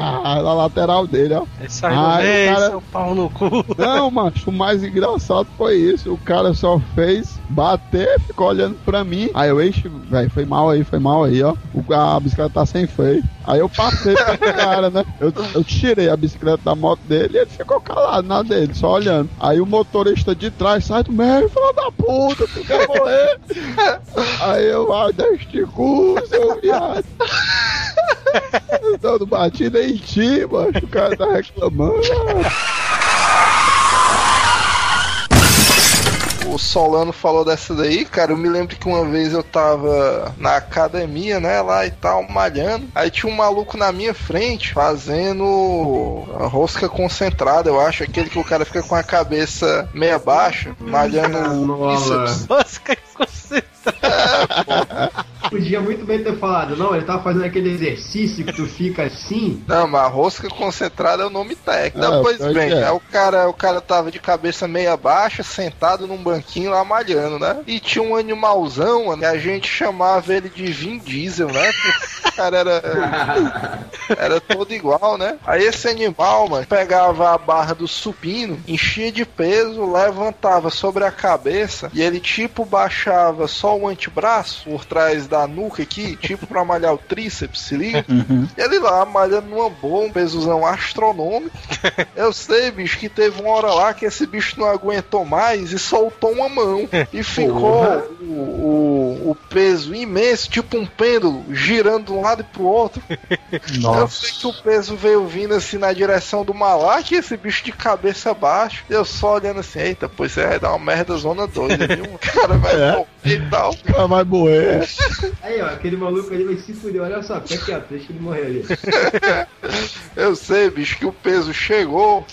Ah, na lateral dele, ó. Ai, do meio, o cara- seu pau no cu. Não, macho, o mais engraçado foi isso. O cara só fez bater, ficou olhando pra mim. Aí eu, eixo, velho, foi mal aí, foi mal aí, ó. O, a bicicleta tá sem freio. Aí eu passei pro cara, né? Eu, eu tirei a bicicleta da moto dele e ele ficou calado na dele, só olhando. Aí o motorista de trás sai do meio, filho da puta, tu quer morrer? Aí eu, ah, deste cu, seu viado. Eu não bati nem em ti, macho. O cara tá reclamando. O Solano falou dessa daí, cara. Eu me lembro que uma vez eu tava na academia, né, lá e tal, malhando. Aí tinha um maluco na minha frente fazendo a rosca concentrada, eu acho. Aquele que o cara fica com a cabeça meia baixa, malhando. Nossa, que você Podia muito bem ter falado, não, ele tava fazendo aquele exercício que tu fica assim. Não, mas a rosca concentrada é o nome técnico. Não, pois bem, é. aí o cara, o cara tava de cabeça meia baixa, sentado num banquinho lá malhando, né? E tinha um animalzão, mano, que a gente chamava ele de Vin Diesel, né? Porque o cara era, era todo igual, né? Aí esse animal, mano, pegava a barra do supino, enchia de peso, levantava sobre a cabeça e ele tipo baixava só o antebraço por trás da da nuca aqui, tipo pra malhar o tríceps, se liga? Uhum. Ele lá malhando numa boa, um pesozão astronômico. Eu sei, bicho, que teve uma hora lá que esse bicho não aguentou mais e soltou uma mão. E ficou o, o, o peso imenso, tipo um pêndulo, girando de um lado e pro outro. Eu sei que o peso veio vindo assim na direção do Malak, esse bicho de cabeça baixa. Eu só olhando assim, eita, pois você vai dar uma merda zona doida, viu? O cara vai É. morrer e tal. Ah, vai morrer. Aí, ó, aquele maluco ali vai se fuder. Olha só, fica quieto, deixa ele morrer ali. Eu sei, bicho, que o peso chegou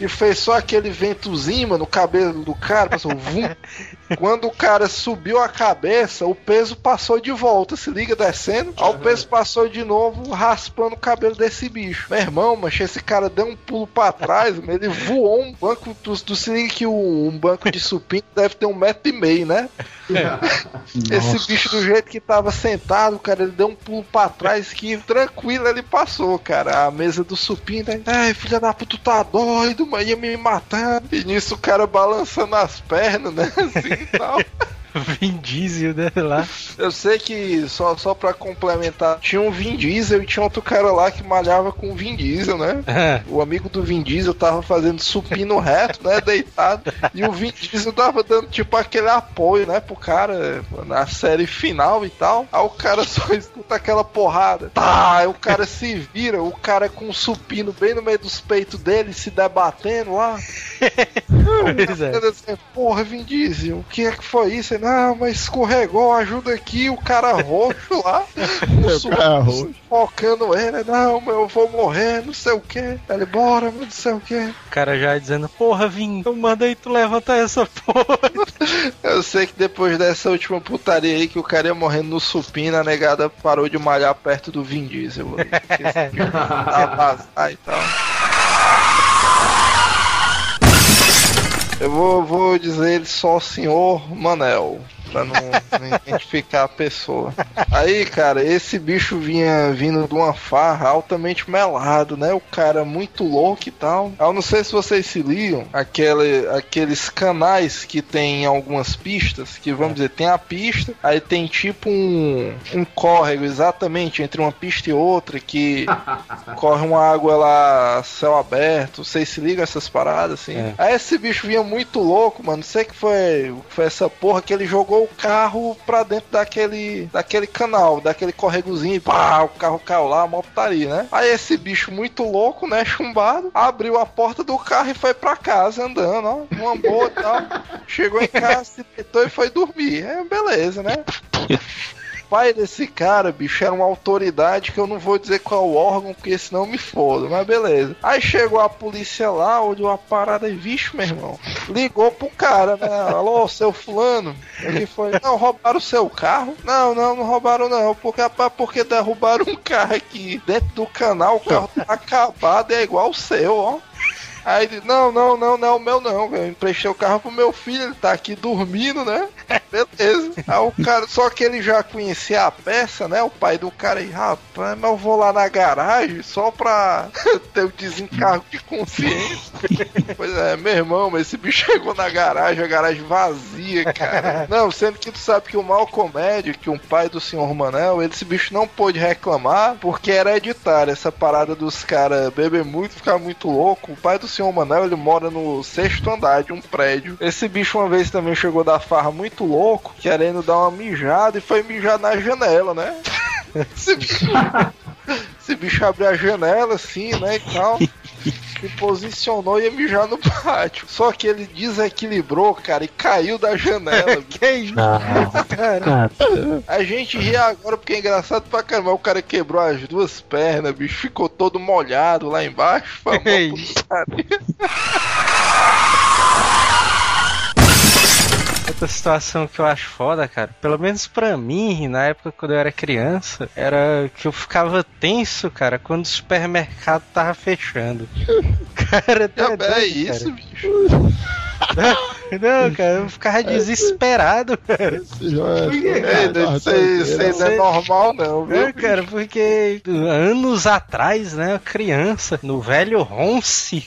e fez só aquele ventozinho mano, no cabelo do cara, passou vum. Quando o cara subiu a cabeça, o peso passou de volta, se liga descendo. Aí o peso passou de novo, raspando o cabelo desse bicho. Meu irmão, mas esse cara deu um pulo pra trás, ele voou um banco. Tu, tu se liga que um banco de supino deve ter um metro e meio, né? Esse bicho do jeito que tava sentado, cara, ele deu um pulo pra trás que tranquilo ele passou, cara. A mesa do supino, né? Ai, filha da puta, tu tá doido, mano, ia me matar. E nisso o cara balançando as pernas, né? Assim e tal. Vin Diesel, né? Lá. Eu sei que, só, só pra complementar, tinha um Vin Diesel e tinha outro cara lá que malhava com o Vin Diesel, né? O amigo do Vin Diesel tava fazendo supino reto, né? Deitado. E o Vin Diesel tava dando tipo aquele apoio, né? Pro cara na série final e tal. Aí o cara só escuta aquela porrada. Tá, aí o cara se vira, o cara com o supino bem no meio dos peitos dele, se debatendo lá. Pois é. Disse, Porra, Vin Diesel, o que é que foi isso? Ele, Não, mas escorregou, ajuda aqui, o cara roxo lá. O O cara roxo. Focando ele, não, mas eu vou morrer, não sei o que. Ele, bora, não sei o que. O cara já dizendo, porra, Vin, eu mandei tu levantar essa porra. Eu sei que depois dessa última putaria aí que o cara ia morrendo no supino, a negada parou de malhar perto do Vin Diesel. aí, que esse bicho tá vazar e tal. Eu vou, vou dizer ele só senhor Manel. Pra não, identificar a pessoa. Aí, cara, esse bicho vinha vindo de uma farra altamente melado, né? O cara muito louco e tal. Eu não sei se vocês se ligam, aquele, aqueles canais que tem algumas pistas, que vamos dizer, tem a pista, aí tem tipo um, um córrego exatamente entre uma pista e outra, que corre uma água lá, céu aberto. Vocês se ligam essas paradas assim? É. Aí esse bicho vinha muito louco, mano. Não sei que foi, foi essa porra que ele jogou o carro pra dentro daquele, daquele canal, daquele corregozinho pá, o carro caiu lá, uma putaria, né? Aí esse bicho muito louco, né, chumbado, abriu a porta do carro e foi pra casa andando, ó, uma boa e tal. Chegou em casa, se deitou e foi dormir. É, beleza, né? pai desse cara, bicho, era uma autoridade que eu não vou dizer qual órgão, porque senão me foda, mas beleza. Aí chegou a polícia lá, olhou a parada e, vixe, meu irmão, ligou pro cara, né? Alô, seu fulano? Ele foi, não, roubaram o seu carro? Não, não, não roubaram não, porque, porque derrubaram um carro aqui dentro do canal, o carro tá acabado, é igual o seu, ó. Aí ele, não, não, não, não, meu não, eu emprestei o carro pro meu filho, ele tá aqui dormindo, né? Beleza. Aí o cara, só que ele já conhecia a peça, né? O pai do cara aí, rapaz, mas eu vou lá na garagem só pra ter o desencargo de consciência. pois é, meu irmão, mas esse bicho chegou na garagem, a garagem vazia, cara. Não, sendo que tu sabe que o mal comédia, que um pai do senhor Manel, esse bicho não pôde reclamar porque era hereditário. Essa parada dos caras beber muito, ficar muito louco. O pai do senhor Manel, ele mora no sexto andar de um prédio. Esse bicho uma vez também chegou da farra muito louco, querendo dar uma mijada e foi mijar na janela, né? Esse bicho, esse bicho abriu a janela assim, né, e tal. Se posicionou e ia mijar no pátio. Só que ele desequilibrou, cara, e caiu da janela. que isso? Ah, cara, A gente ri agora porque é engraçado pra caramba. O cara quebrou as duas pernas, bicho. Ficou todo molhado lá embaixo. Putaria. Outra situação que eu acho foda, cara, pelo menos pra mim, na época quando eu era criança, era que eu ficava tenso, cara, quando o supermercado tava fechando. Cara, É, doido, é isso, bicho. Não, cara, eu ficava desesperado, cara. É- não, Isso aí não é normal, não, viu? Não, cara, porque anos atrás, né, criança, no velho Ronce,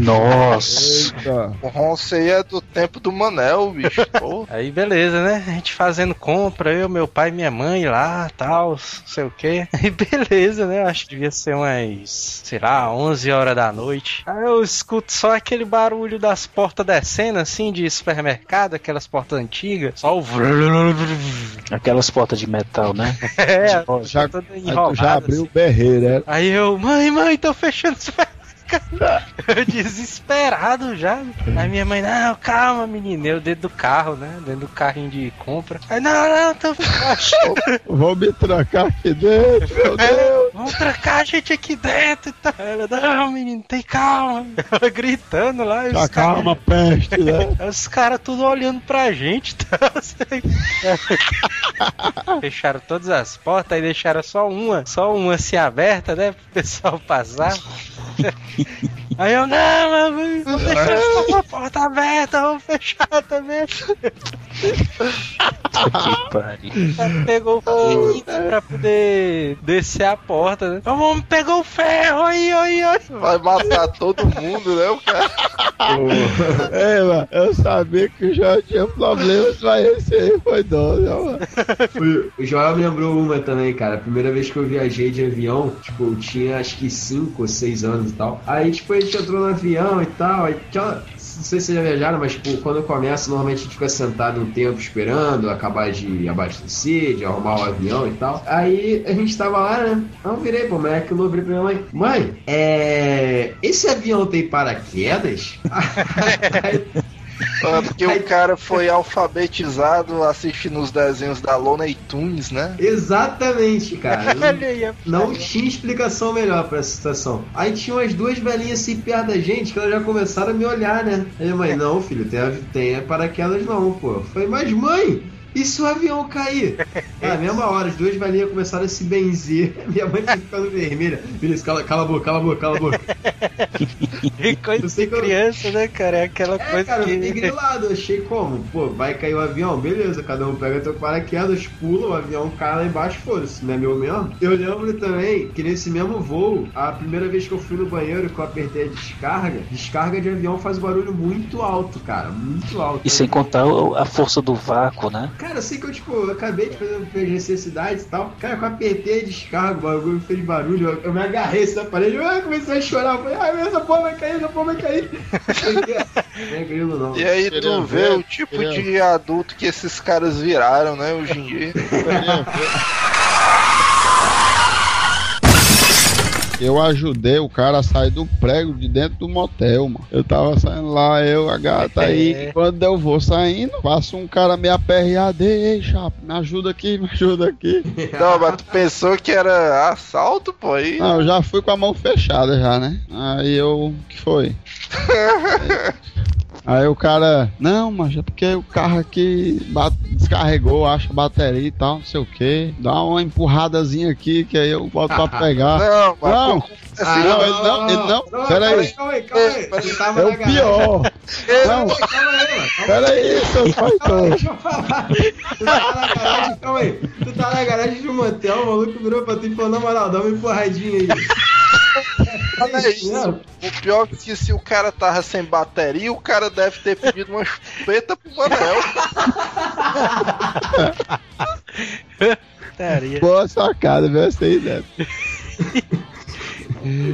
Nossa. Eita. O Ronce aí é do tempo do Manel, bicho. Pô. aí beleza, né, a gente fazendo compra, eu, meu pai e minha mãe lá, tal, não sei o que. Aí beleza, né, acho que devia ser umas, sei lá, 11 horas da noite. Aí eu escuto só aquele barulho das portas descendo, assim, de supermercado, aquelas portas antigas, só o... Aquelas portas de metal, né? É, Já, toda aí tu enrolada, já abriu assim. o berreiro, é? Aí eu, mãe, mãe, tô fechando esse supermercado. Eu desesperado já. Aí minha mãe, não, calma, menina. Eu dentro do carro, né? Dentro do carrinho de compra. Aí, não, não, tô Vou me trancar aqui dentro, meu Deus. Vamos trancar a gente aqui dentro e tal. Ela, não, menino, tem calma. Ela gritando lá. e caras- calma, peste, né? Os caras tudo olhando pra gente. Tá? Fecharam todas as portas e deixaram só uma, só uma assim aberta, né? Pro pessoal passar. Aí eu, não, mas vou deixar só uma porta aberta, vou fechar também. que pariu. Pegou o ferrinho pra poder descer a porta, né? Vamos, pegou o ferro aí, aí, aí. Vai matar todo mundo, né, o cara? É, mano, eu sabia que já tinha problemas, mas esse aí foi doido, né, mano. O, o Joel me lembrou uma também, cara. A primeira vez que eu viajei de avião, tipo, eu tinha acho que 5 ou 6 anos e tal. Aí, tipo, gente entrou no avião e tal. Aí, não sei se vocês já viajaram, mas, tipo, quando começa, normalmente a gente fica sentado um tempo esperando acabar de abastecer, de arrumar o avião e tal. Aí a gente tava lá, né? Eu virei pro moleque, eu virei pra minha mãe: Mãe, é. Esse avião tem paraquedas? Ah, Porque o cara foi alfabetizado assistindo os desenhos da Looney Tunes, né? Exatamente, cara. Não- a tinha explicação melhor pra essa situação. Aí tinha umas duas velhinhas assim perto da gente que elas já começaram a me olhar, né? Aí a mãe, não, filho, tem, tem paraquedas não, pô. Eu falei, mas mãe, e se o avião cair? Na mesma hora, as duas velhinhas começaram a se benzer. Minha mãe tá ficando vermelha. Beleza, cala, cala a boca, cala a boca, cala a boca. Que coisa Eu sei de que eu- criança, né, cara? É aquela É, coisa cara, eu fiquei que. grilado. Eu achei como? Pô, vai cair o avião? Beleza, cada um pega teu paraquedas, pula, o avião cai lá embaixo, foda-se, não é meu mesmo? Eu lembro também que nesse mesmo voo, a primeira vez que eu fui no banheiro que eu apertei a descarga, descarga de avião faz barulho muito alto, cara, muito alto. E sem contar a força do vácuo, né? Cara, eu sei que eu, tipo, eu acabei de fazer minhas necessidades e tal. Cara, eu apertei a descarga, o bagulho fez barulho. Eu, eu me agarrei assim na parede, eu comecei a chorar. Eu falei, ai, essa porra vai cair, essa porra vai cair. Não é grilo, não. E aí tu vê ver, o tipo queria de adulto que esses caras viraram, né, hoje em dia. Eu ajudei o cara a sair do prego de dentro do motel, mano. Eu tava saindo lá, eu, a gata aí. É. Quando eu vou saindo, passa um cara me aperreado. Ei, chapa, me ajuda aqui, me ajuda aqui. Não, mas tu pensou que era assalto, pô, aí. Não, eu já fui com a mão fechada já, né? Aí eu. O que foi? Aí o cara, não, mas é porque o carro aqui descarregou, acha a bateria e tal, não sei o que. Dá uma empurradazinha aqui que aí eu volto pra pegar. Não, mas Não. Ah, não, ele não, ele não. Pera aí. Calma aí, calma aí. Tu tava É na o garagem. pior. Calma Não, aí, calma aí, mano. pera aí, seus Calma aí, traidores. deixa eu falar. Tu tava na garagem, calma aí. Tu tava na garagem de um motel, o maluco virou pra tu e falou, na moral, dá uma empurradinha aí. olha isso. O pior é que se o cara tava sem bateria, o cara deve ter pedido uma chupeta pro Manel. Boa sacada, viu? Essa aí, né?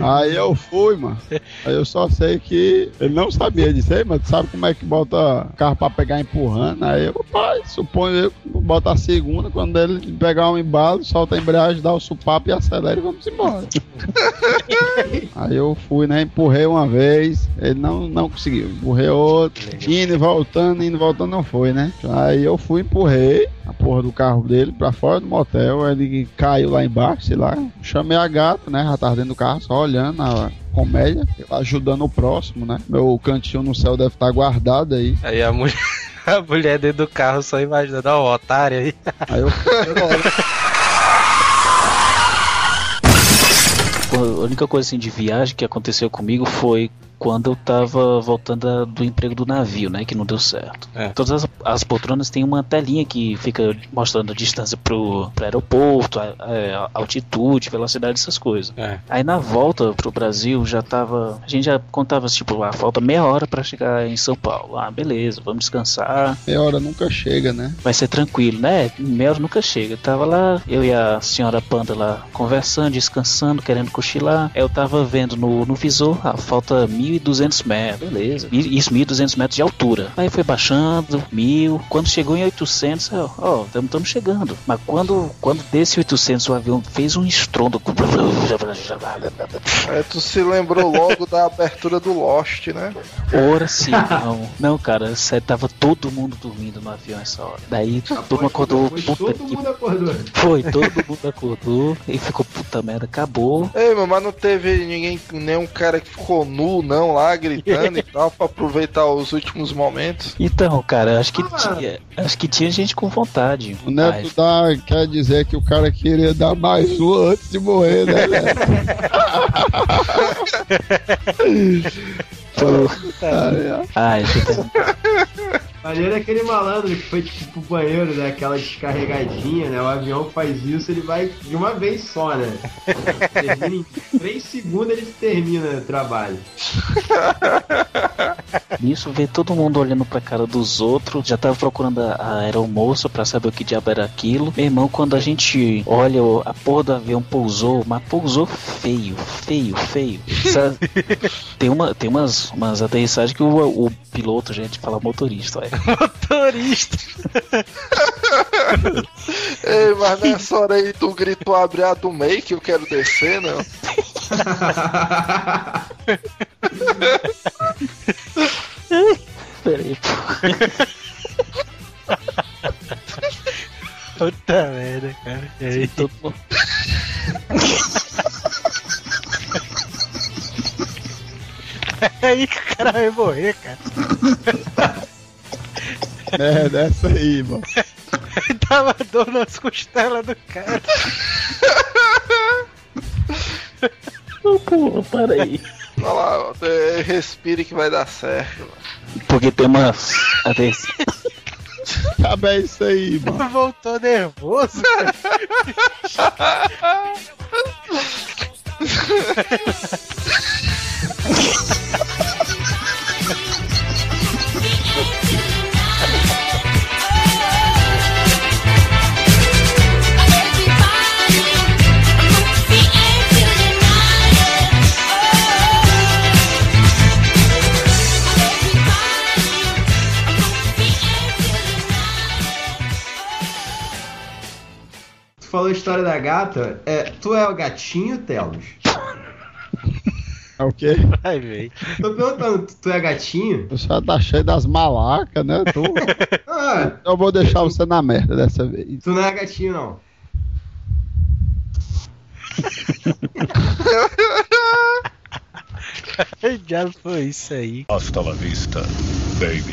Aí eu fui, mano. Aí eu só sei que ele não sabia disso aí, mas sabe como é que bota carro pra pegar empurrando. Aí eu, pai, suponho eu que bota a segunda, quando ele pegar um embalo, solta a embreagem, dá o supapo e acelera e vamos embora. Aí eu fui, né? Empurrei uma vez, ele não, não conseguiu. Empurrei outro, indo e voltando, indo e voltando, não foi, né? Aí eu fui, empurrei a porra do carro dele pra fora do motel, ele caiu lá embaixo, sei lá. Chamei a gata, né? Já tava dentro do carro, só olhando a comédia, ajudando o próximo, né? Meu cantinho no céu deve estar guardado aí. Aí a mulher, a mulher dentro do carro só imaginando, ó, o otário aí. Aí eu Pô, A única coisa assim de viagem que aconteceu comigo foi quando eu tava voltando da- do emprego do navio, né? Que não deu certo. É. Todas as, as poltronas têm uma telinha que fica mostrando a distância pro, pro aeroporto, a, a- altitude, velocidade, essas coisas. É. Aí na volta pro Brasil já tava. A gente já contava tipo, ah, falta meia hora pra chegar em São Paulo. Ah, beleza, vamos descansar. Meia hora nunca chega, né? Vai ser tranquilo, né? Meia hora nunca chega. Tava lá, eu e a senhora Panda lá conversando, descansando, querendo cochilar. Eu tava vendo no, no visor, ah, falta 1.200 metros, beleza. E- Isso, 1.200 metros de altura. Aí foi baixando, 1.000. Quando chegou em 800, eu, ó, estamos chegando. Mas quando, quando desse 800, o avião fez um estrondo. É, tu se lembrou logo da abertura do Lost, né? Ora sim, não. Não, cara, tava todo mundo dormindo no avião essa hora. Daí todo mundo acordou, Pois puta todo que mundo acordou. Foi, todo mundo acordou e ficou puta merda, acabou. Ei, mas não teve ninguém, nenhum cara que ficou nu, não, lá, gritando e tal, pra aproveitar os últimos momentos. Então, cara, acho que Ah. tinha, acho que tinha gente com vontade. O Neto dá, quer dizer que o cara queria dar mais um antes de morrer, né? Neto? ai, puta, Maneiro é aquele malandro que foi tipo pro banheiro, né? Aquela descarregadinha, né? O avião faz isso, ele vai de uma vez só, né? Termina em 3 segundos ele termina o trabalho. nisso ver todo mundo olhando pra cara dos outros, já tava procurando a, aeromoça pra saber o que diabo era aquilo. Meu irmão, quando a gente olha, a porra do avião pousou, mas pousou feio, feio, feio. Sabe? tem uma, tem umas, umas aterrissagens que o, o piloto, gente, fala motorista, olha. Motorista. Ei, mas nessa hora aí tu gritou abre a do meio que eu quero descer, não? Peraí, pô. Puta merda, cara. E aí? Mundo- É aí que o cara vai morrer, cara. É, dessa aí, mano. Tava dor nas costelas do cara. Ô, porra, para aí. Olha lá, respire que vai dar certo. mano. Porque tem umas. aterriss- Acaba é isso aí, mano. Voltou nervoso. Tu falou a história da gata, é, tu é o gatinho, Telos? É o quê? Vai ver. Tô perguntando, tu- tu é gatinho? O senhor tá cheio das malacas, né? Tu... Ah, Eu vou deixar você na merda dessa vez. tu não é gatinho, não. Que diabo foi isso aí? Hasta la vista, baby.